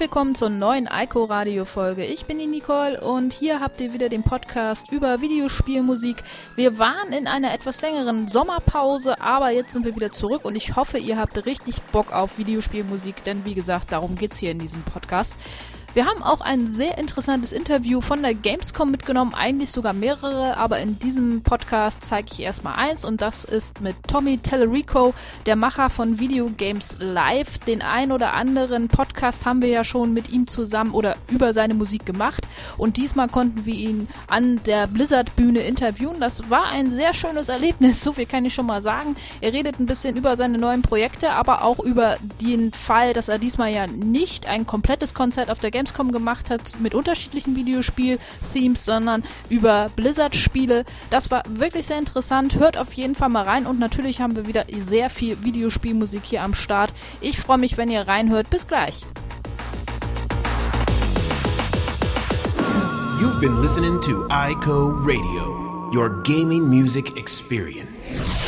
Willkommen zur neuen Ico Radio Folge. Ich bin die Nicole und hier habt ihr wieder den Podcast über Videospielmusik. Wir waren in einer etwas längeren Sommerpause, aber jetzt sind wir wieder zurück und ich hoffe, ihr habt richtig Bock auf Videospielmusik, denn wie gesagt, darum geht's hier in diesem Podcast. Wir haben auch ein sehr interessantes Interview von der Gamescom mitgenommen, eigentlich sogar mehrere, aber in diesem Podcast zeige ich erstmal eins und das ist mit Tommy Tellerico, der Macher von Video Games Live. Den ein oder anderen Podcast haben wir ja schon mit ihm zusammen oder über seine Musik gemacht und diesmal konnten wir ihn an der Blizzard Bühne interviewen. Das war ein sehr schönes Erlebnis, so viel kann ich schon mal sagen. Er redet ein bisschen über seine neuen Projekte, aber auch über den Fall, dass er diesmal ja nicht ein komplettes Konzert auf der Gamescom gemacht hat mit unterschiedlichen Videospiel-Themes, sondern über Blizzard-Spiele. Das war wirklich sehr interessant. Hört auf jeden Fall mal rein und natürlich haben wir wieder sehr viel Videospielmusik hier am Start. Ich freue mich, wenn ihr reinhört. Bis gleich. You've been listening to iCo Radio, your gaming music experience.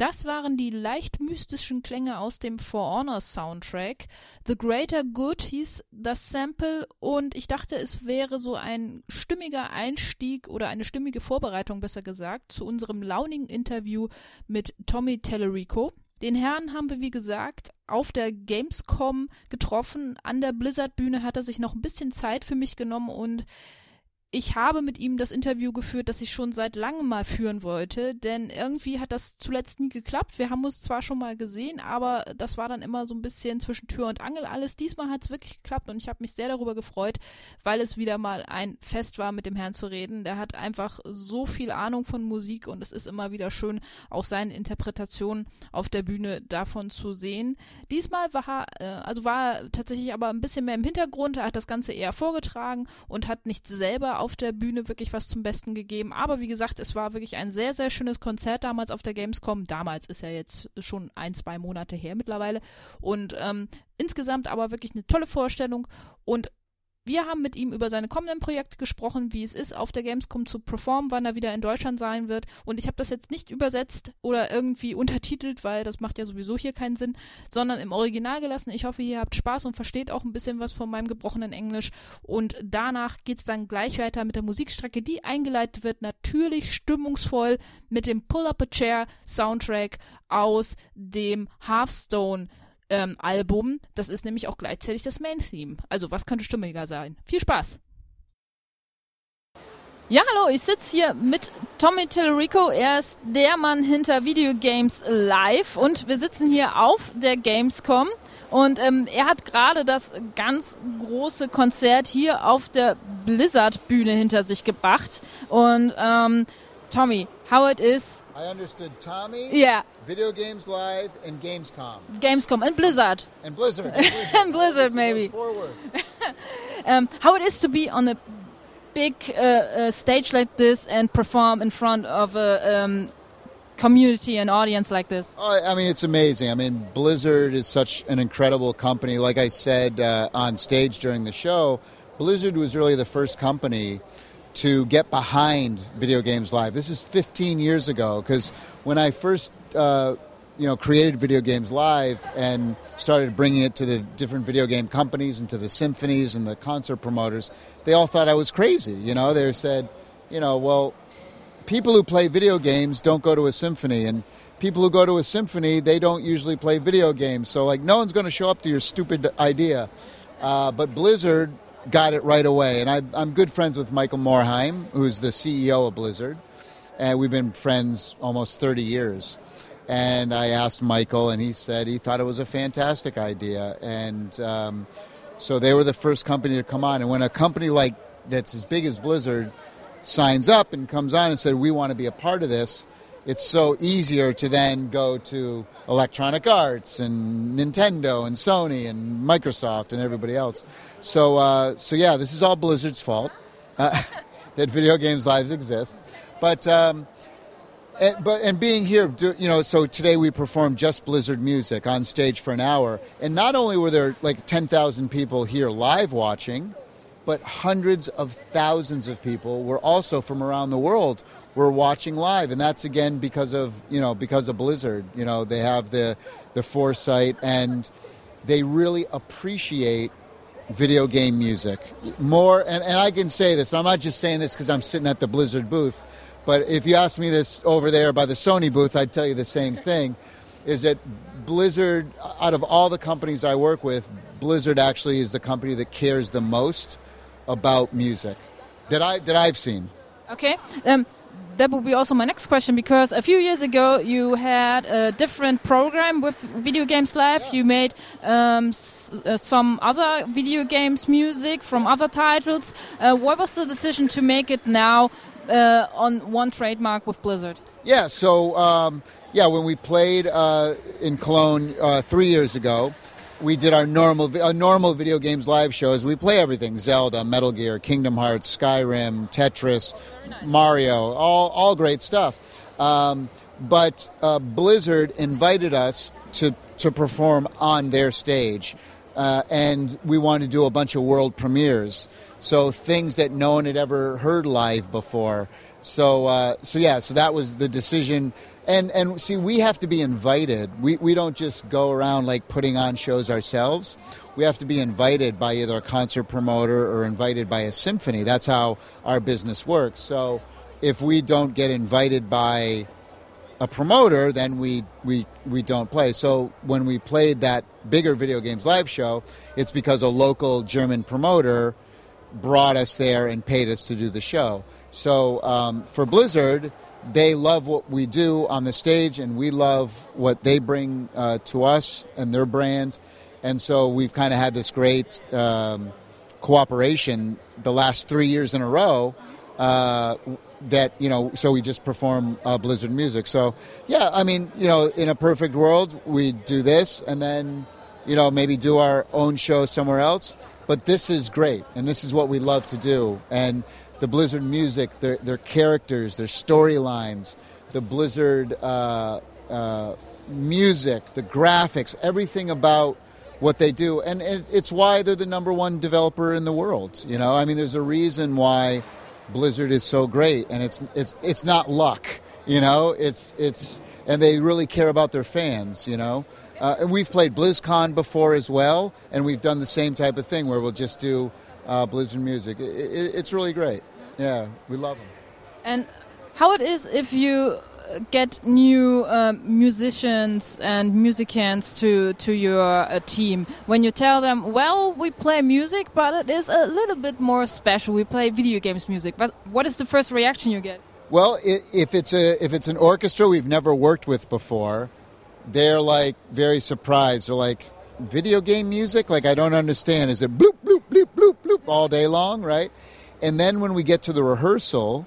Das waren die leicht mystischen Klänge aus dem For Honor Soundtrack. The Greater Good hieß das Sample und ich dachte, es wäre so ein stimmiger Einstieg oder eine stimmige Vorbereitung, besser gesagt, zu unserem launigen Interview mit Tommy Tellerico. Den Herrn haben wir, wie gesagt, auf der Gamescom getroffen. An der Blizzard-Bühne hat er sich noch ein bisschen Zeit für mich genommen und ich habe mit ihm das Interview geführt, das ich schon seit langem mal führen wollte, denn irgendwie hat das zuletzt nie geklappt. Wir haben uns zwar schon mal gesehen, aber das war dann immer so ein bisschen zwischen Tür und Angel alles. Diesmal hat es wirklich geklappt und ich habe mich sehr darüber gefreut, weil es wieder mal ein Fest war, mit dem Herrn zu reden. Der hat einfach so viel Ahnung von Musik und es ist immer wieder schön, auch seine Interpretation auf der Bühne davon zu sehen. Diesmal war, äh, also war er tatsächlich aber ein bisschen mehr im Hintergrund. Er hat das Ganze eher vorgetragen und hat nicht selber auf der Bühne wirklich was zum Besten gegeben. Aber wie gesagt, es war wirklich ein sehr, sehr schönes Konzert damals auf der Gamescom. Damals ist ja jetzt schon ein, zwei Monate her mittlerweile. Und ähm, insgesamt aber wirklich eine tolle Vorstellung. Und wir haben mit ihm über seine kommenden Projekte gesprochen, wie es ist, auf der Gamescom zu performen, wann er wieder in Deutschland sein wird. Und ich habe das jetzt nicht übersetzt oder irgendwie untertitelt, weil das macht ja sowieso hier keinen Sinn, sondern im Original gelassen. Ich hoffe, ihr habt Spaß und versteht auch ein bisschen was von meinem gebrochenen Englisch. Und danach geht es dann gleich weiter mit der Musikstrecke, die eingeleitet wird, natürlich stimmungsvoll mit dem Pull Up a Chair Soundtrack aus dem Hearthstone ähm, Album. Das ist nämlich auch gleichzeitig das Main-Theme. Also was könnte stimmiger sein? Viel Spaß! Ja, hallo, ich sitze hier mit Tommy Tellerico. Er ist der Mann hinter Video Games Live und wir sitzen hier auf der Gamescom. Und ähm, er hat gerade das ganz große Konzert hier auf der Blizzard-Bühne hinter sich gebracht. Und ähm, Tommy, how it is. I understood Tommy. Yeah. Video Games Live and Gamescom. Gamescom and Blizzard. And Blizzard. and Blizzard, maybe. Four words. um, how it is to be on a big uh, uh, stage like this and perform in front of a um, community and audience like this? Oh, I mean, it's amazing. I mean, Blizzard is such an incredible company. Like I said uh, on stage during the show, Blizzard was really the first company to get behind video games live. This is 15 years ago because when I first uh, you know created video games live and started bringing it to the different video game companies and to the symphonies and the concert promoters, they all thought I was crazy. You know, they said, you know, well, people who play video games don't go to a symphony and people who go to a symphony they don't usually play video games so like no one's going to show up to your stupid idea uh, but blizzard got it right away. And I, i'm good friends with michael morhaime who's the ceo of blizzard. And we've been friends almost 30 years. And i asked michael and he said he thought it was a fantastic idea. And um, so they were the first company to come on. And when a company like that's as big as blizzard signs up and comes on and said, We want to be a part of this, it's so easier to then go to Electronic Arts and Nintendo and Sony and Microsoft and everybody else. So, uh, so yeah, this is all Blizzard's fault uh, that Video Games Lives exists. But, um, and, but and being here, you know, so today we performed just Blizzard music on stage for an hour, and not only were there like ten thousand people here live watching, but hundreds of thousands of people were also from around the world were watching live and that's again because of you know because of blizzard you know they have the the foresight and they really appreciate video game music more and, and i can say this i'm not just saying this because i'm sitting at the blizzard booth but if you ask me this over there by the sony booth i'd tell you the same thing is that blizzard out of all the companies i work with blizzard actually is the company that cares the most about music that I that I've seen. Okay. Um, that would be also my next question because a few years ago you had a different program with Video Games Live. Yeah. You made um, uh, some other video games music from other titles. Uh, what was the decision to make it now uh, on one trademark with Blizzard? Yeah, so um, yeah, when we played uh, in Cologne uh, three years ago, we did our normal uh, normal video games live shows. We play everything: Zelda, Metal Gear, Kingdom Hearts, Skyrim, Tetris. Mario, all all great stuff. Um, but uh, Blizzard invited us to to perform on their stage, uh, and we wanted to do a bunch of world premieres. So things that no one had ever heard live before. So uh, so yeah, so that was the decision. And and see we have to be invited. We we don't just go around like putting on shows ourselves. We have to be invited by either a concert promoter or invited by a symphony. That's how our business works. So if we don't get invited by a promoter then we we we don't play so when we played that bigger video games live show it's because a local german promoter brought us there and paid us to do the show so um, for blizzard they love what we do on the stage, and we love what they bring uh, to us and their brand. And so we've kind of had this great um, cooperation the last three years in a row. Uh, that you know, so we just perform uh, Blizzard music. So yeah, I mean, you know, in a perfect world, we do this, and then you know maybe do our own show somewhere else. But this is great, and this is what we love to do. And the Blizzard music, their, their characters, their storylines, the Blizzard uh, uh, music, the graphics, everything about what they do. And it, it's why they're the number one developer in the world. You know, I mean, there's a reason why Blizzard is so great, and it's it's it's not luck. You know, it's it's and they really care about their fans. You know. Uh, and we've played BlizzCon before as well, and we've done the same type of thing where we'll just do uh, Blizzard music. It, it, it's really great. Yeah, we love them. And how it is if you get new um, musicians and musicians to to your uh, team. When you tell them well we play music but it is a little bit more special. We play video games music. But what is the first reaction you get? Well if it's a if it's an orchestra we've never worked with before they're like very surprised. They're like video game music? Like i don't understand. Is it bloop bloop bloop bloop bloop all day long? Right? And then when we get to the rehearsal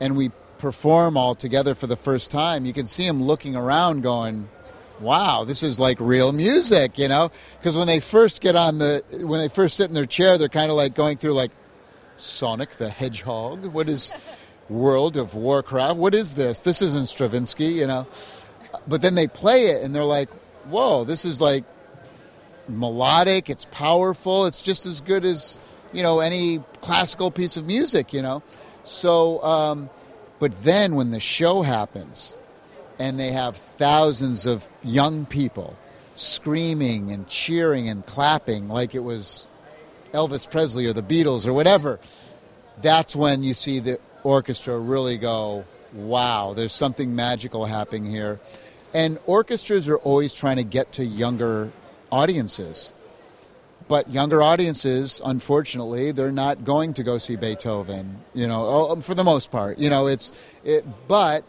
and we perform all together for the first time, you can see them looking around going, wow, this is like real music, you know? Because when they first get on the, when they first sit in their chair, they're kind of like going through like Sonic the Hedgehog? What is World of Warcraft? What is this? This isn't Stravinsky, you know. But then they play it and they're like, whoa, this is like melodic, it's powerful, it's just as good as, you know, any classical piece of music, you know. So, um, but then when the show happens and they have thousands of young people screaming and cheering and clapping like it was Elvis Presley or the Beatles or whatever, that's when you see the orchestra really go, wow, there's something magical happening here. And orchestras are always trying to get to younger audiences. But younger audiences, unfortunately, they're not going to go see Beethoven, you know, oh, oh, for the most part. You know, it's, it, but,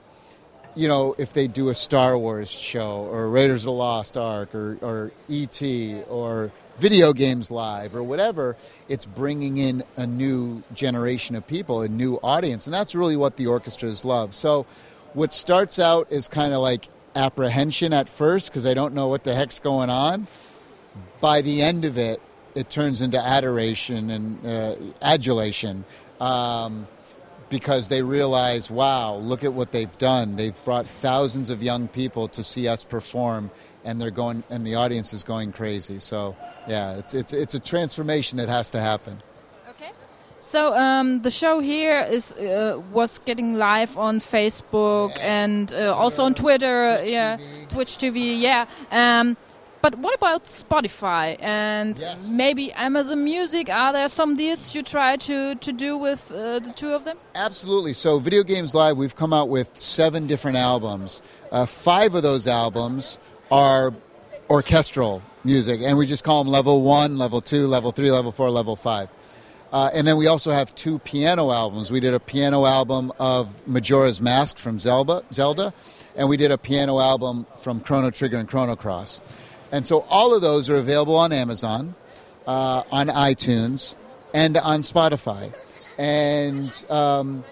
you know, if they do a Star Wars show or Raiders of the Lost Ark or, or E.T. or video games live or whatever, it's bringing in a new generation of people, a new audience. And that's really what the orchestras love. So what starts out is kind of like apprehension at first because I don't know what the heck's going on. By the end of it, it turns into adoration and uh, adulation um, because they realize, wow, look at what they've done. They've brought thousands of young people to see us perform, and they're going, and the audience is going crazy. So, yeah, it's it's it's a transformation that has to happen. Okay, so um, the show here is uh, was getting live on Facebook Yeah. and uh, also on Twitter, Twitch yeah, TV. Twitch TV, yeah. Um, but what about Spotify and Yes. maybe Amazon Music? Are there some deals you try to to do with uh, the two of them? Absolutely. So, Video Games Live, we've come out with seven different albums. Uh, five of those albums are orchestral music, and we just call them level one, level two, level three, level four, level five. Uh, and then we also have two piano albums. We did a piano album of Majora's Mask from Zelda, Zelda, and we did a piano album from Chrono Trigger and Chrono Cross. And so all of those are available on Amazon, uh, on iTunes, and on Spotify. And um,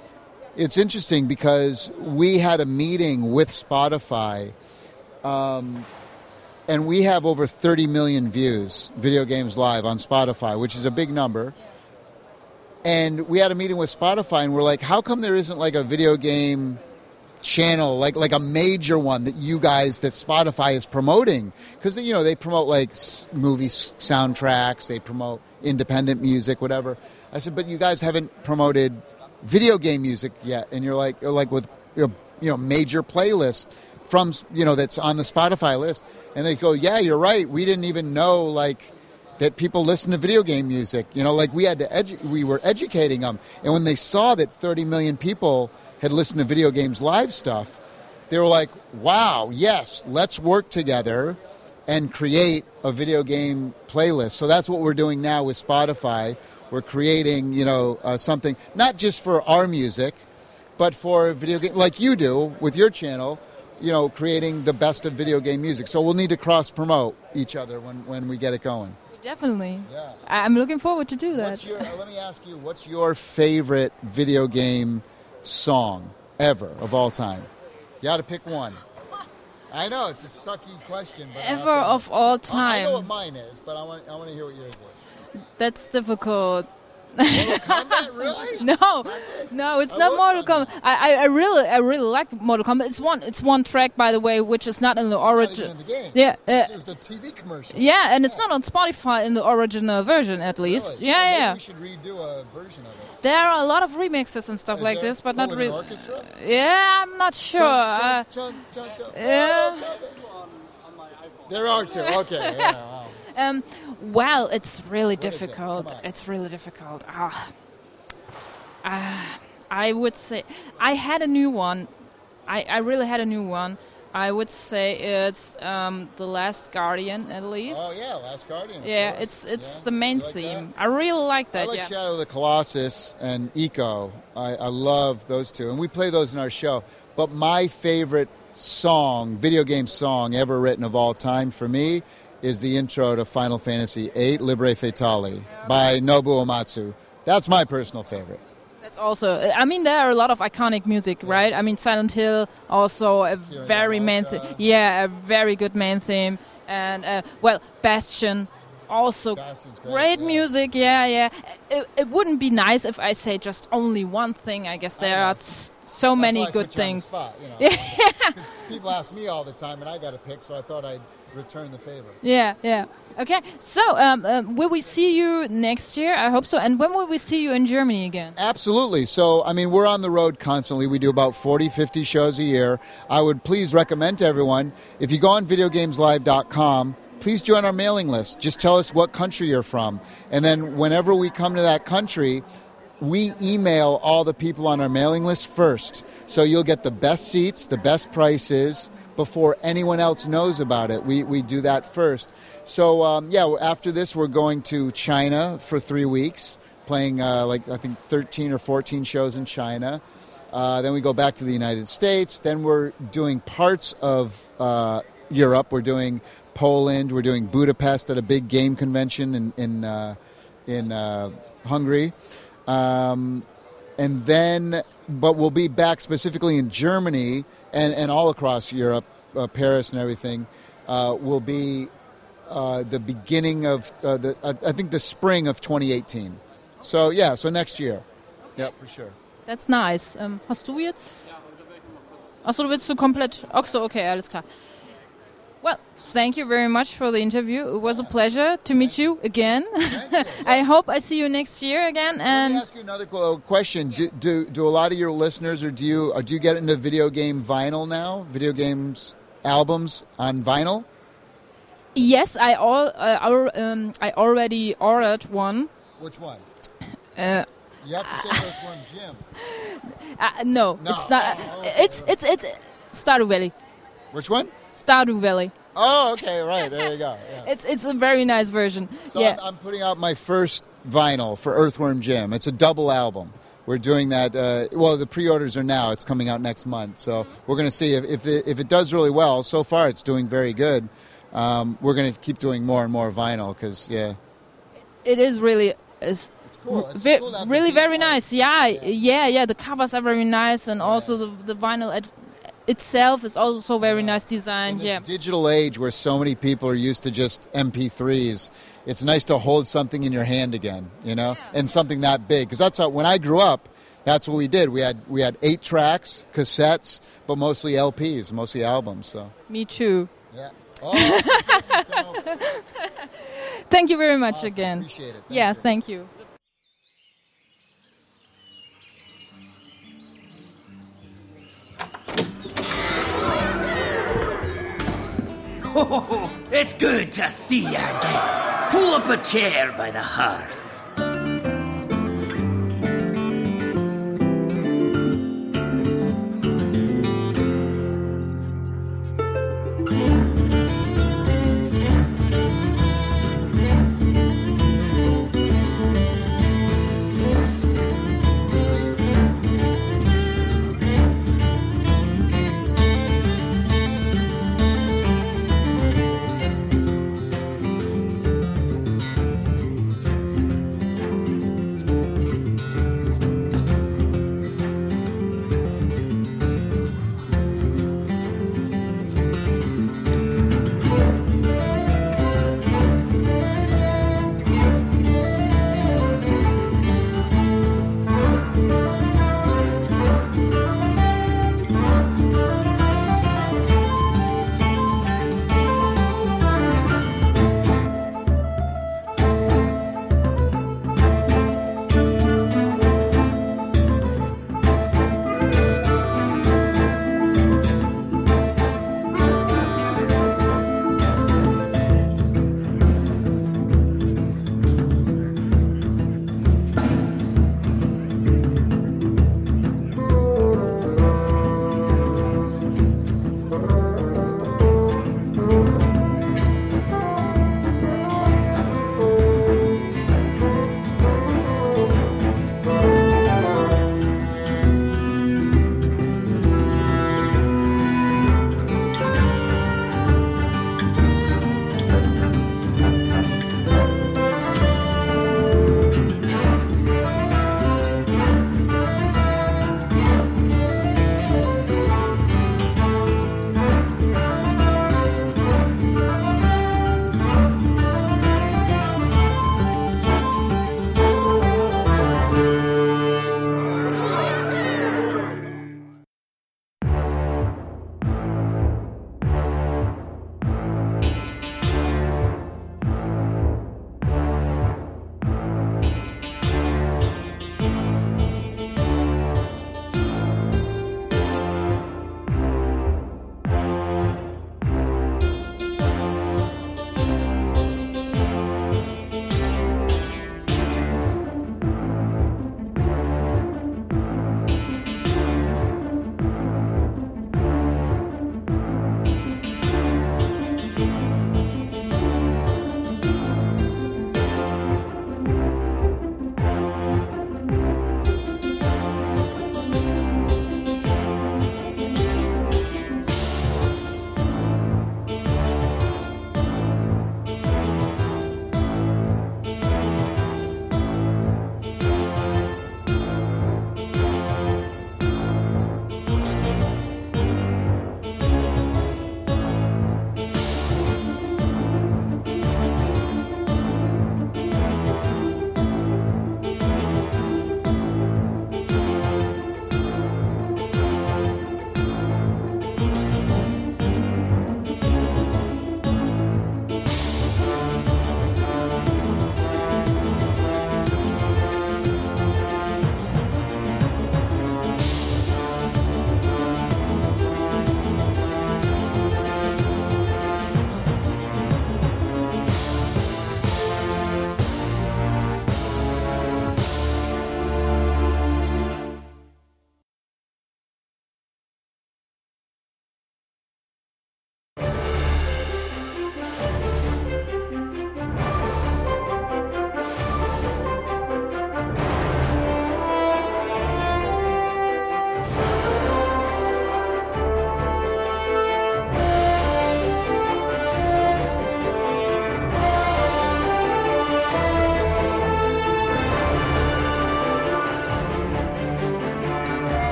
it's interesting because we had a meeting with Spotify, um, and we have over 30 million views, video games live on Spotify, which is a big number. And we had a meeting with Spotify, and we're like, how come there isn't like a video game channel, like like a major one that you guys that Spotify is promoting? Because you know they promote like movie soundtracks, they promote independent music, whatever. I said, but you guys haven't promoted video game music yet, and you're like, you're like with you know, major playlists from you know that's on the Spotify list, and they go, yeah, you're right. We didn't even know like that people listen to video game music. You know, like we had to edu- we were educating them, and when they saw that 30 million people had listened to video games live stuff, they were like, "Wow, yes, let's work together and create a video game playlist." So that's what we're doing now with Spotify. We're creating, you know, uh, something not just for our music, but for video game like you do with your channel. You know, creating the best of video game music. So we'll need to cross promote each other when, when we get it going. Definitely. Yeah. I'm looking forward to do that. What's your, uh, let me ask you, what's your favorite video game song ever of all time? You got to pick one. I know it's a sucky question, but Ever of all I- I know time. what mine is, but I want I want to hear what yours is. That's difficult. Mortal Kombat, really? No, no, it's I not Mortal on Kombat. I, I, really, I really like Mortal Kombat. It's one, it's one track, by the way, which is not in the origin. in the game. Yeah, uh, It was the TV commercial. yeah, and it's not on Spotify in the original version, at least. Really? Yeah, yeah. We should redo a version of it. There are a lot of remixes and stuff Is like this, but not really. orchestra? Yeah, I'm not sure. Uh, Chun, chun, chun, chun. yeah. There are two. Okay. Yeah. Um, well, it's really it? difficult. On. It's really difficult. Ah, Ah, I would say I had a new one. I, I really had a new one. I would say it's um, the Last Guardian, at least. Oh yeah, Last Guardian. Yeah, course. it's it's Yeah. the main like theme. that? I really like that. I like yeah. Shadow of the Colossus and Ico. I, I love those two, and we play those in our show. But my favorite song, video game song ever written of all time for me, is the intro to Final Fantasy VIII, Liberi Fatali, by Nobuo Uematsu. That's my personal favorite. That's also. I mean, there are a lot of iconic music, right? I mean, Silent Hill also a Fear very main theme. Yeah, a very good main theme. And uh, well, Bastion also great, great yeah. music. Yeah, yeah. It, it wouldn't be nice if I say just only one thing. I guess there know. are so many good put you on the things. spot, you know. 'Cause People ask me all the time, and I got to pick, so I thought I'd return the favor. Yeah, yeah. Okay, so um, um, will we see you next year? I hope so. And when will we see you in Germany again? Absolutely. So, I mean, we're on the road constantly. We do about 40, 50 shows a year. I would please recommend to everyone if you go on videogameslive.com, please join our mailing list. Just tell us what country you're from. And then whenever we come to that country, we email all the people on our mailing list first. So you'll get the best seats, the best prices before anyone else knows about it. We, we do that first. So, um, yeah, after this, we're going to China for three weeks, playing uh, like I think 13 or 14 shows in China. Uh, then we go back to the United States. Then we're doing parts of uh, Europe. We're doing Poland. We're doing Budapest at a big game convention in in, uh, in uh, Hungary. Um, and then, but we'll be back specifically in Germany and, and all across Europe, uh, Paris and everything. Uh, will be uh, the beginning of uh, the I I think the spring of 2018. So yeah, so next year. Yeah, for sure. That's nice. Ähm, hast du jetzt? Achso, du willst du komplett. Ach so, okay, alles klar. Well, thank you very much for the interview. It was a pleasure to meet you again. I hope I see you next year again. And Let me ask you another qu- question. Do, do do a lot of your listeners, or do you or do you get into video game vinyl now? Video games albums on vinyl? yes, I all uh, um, I already ordered one. Which one? Uh, You have to say Earthworm Jim. uh, no, No. it's not. Oh, okay, it's it's it's Stardew Valley. Which one? Stardew Valley. Oh, okay, right. There you go. Yeah. It's it's a very nice version. So yeah. I'm, I'm putting out my first vinyl for Earthworm Jim. It's a double album. We're doing that. Uh, well, the pre-orders are now. It's coming out next month. So we're going to see if if it, if it does really well. So far, it's doing very good. Um, we're going to keep doing more and more vinyl because yeah, it is really is it's cool. It's ve- cool really very nice. Yeah, yeah, yeah, The covers are very nice, and also the the vinyl itself is also very nice this Yeah, digital age where so many people are used to just MP3s, it's nice to hold something in your hand again, you know, and something that big. Because that's how, when I grew up, that's what we did. We had we had eight tracks, cassettes, but mostly LPs, mostly albums. So me too. yeah. Oh, Thank you very much awesome. again. Appreciate it. Thank yeah, you. thank you. Oh, it's good to see you again. Pull up a chair by the hearth.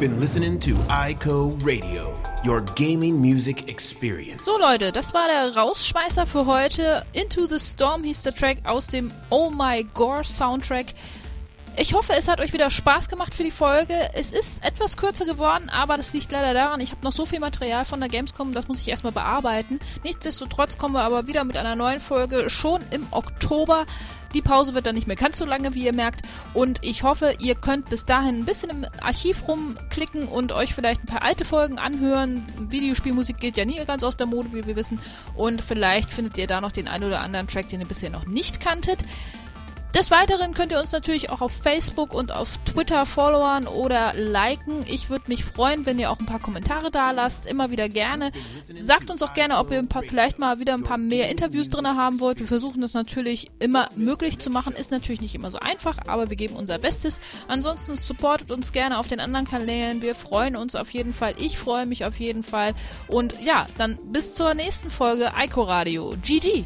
Been listening to ICO Radio, your gaming music experience. So Leute, das war der Rausschmeißer für heute. Into the Storm hieß der Track aus dem Oh My Gore Soundtrack. Ich hoffe, es hat euch wieder Spaß gemacht für die Folge. Es ist etwas kürzer geworden, aber das liegt leider daran, ich habe noch so viel Material von der Gamescom, das muss ich erstmal bearbeiten. Nichtsdestotrotz kommen wir aber wieder mit einer neuen Folge schon im Oktober. Die Pause wird dann nicht mehr ganz so lange, wie ihr merkt. Und ich hoffe, ihr könnt bis dahin ein bisschen im Archiv rumklicken und euch vielleicht ein paar alte Folgen anhören. Videospielmusik geht ja nie ganz aus der Mode, wie wir wissen. Und vielleicht findet ihr da noch den einen oder anderen Track, den ihr bisher noch nicht kanntet. Des Weiteren könnt ihr uns natürlich auch auf Facebook und auf Twitter followern oder liken. Ich würde mich freuen, wenn ihr auch ein paar Kommentare da lasst. Immer wieder gerne. Sagt uns auch gerne, ob ihr ein paar, vielleicht mal wieder ein paar mehr Interviews drin haben wollt. Wir versuchen das natürlich immer möglich zu machen. Ist natürlich nicht immer so einfach, aber wir geben unser Bestes. Ansonsten supportet uns gerne auf den anderen Kanälen. Wir freuen uns auf jeden Fall. Ich freue mich auf jeden Fall. Und ja, dann bis zur nächsten Folge Ico Radio. GG!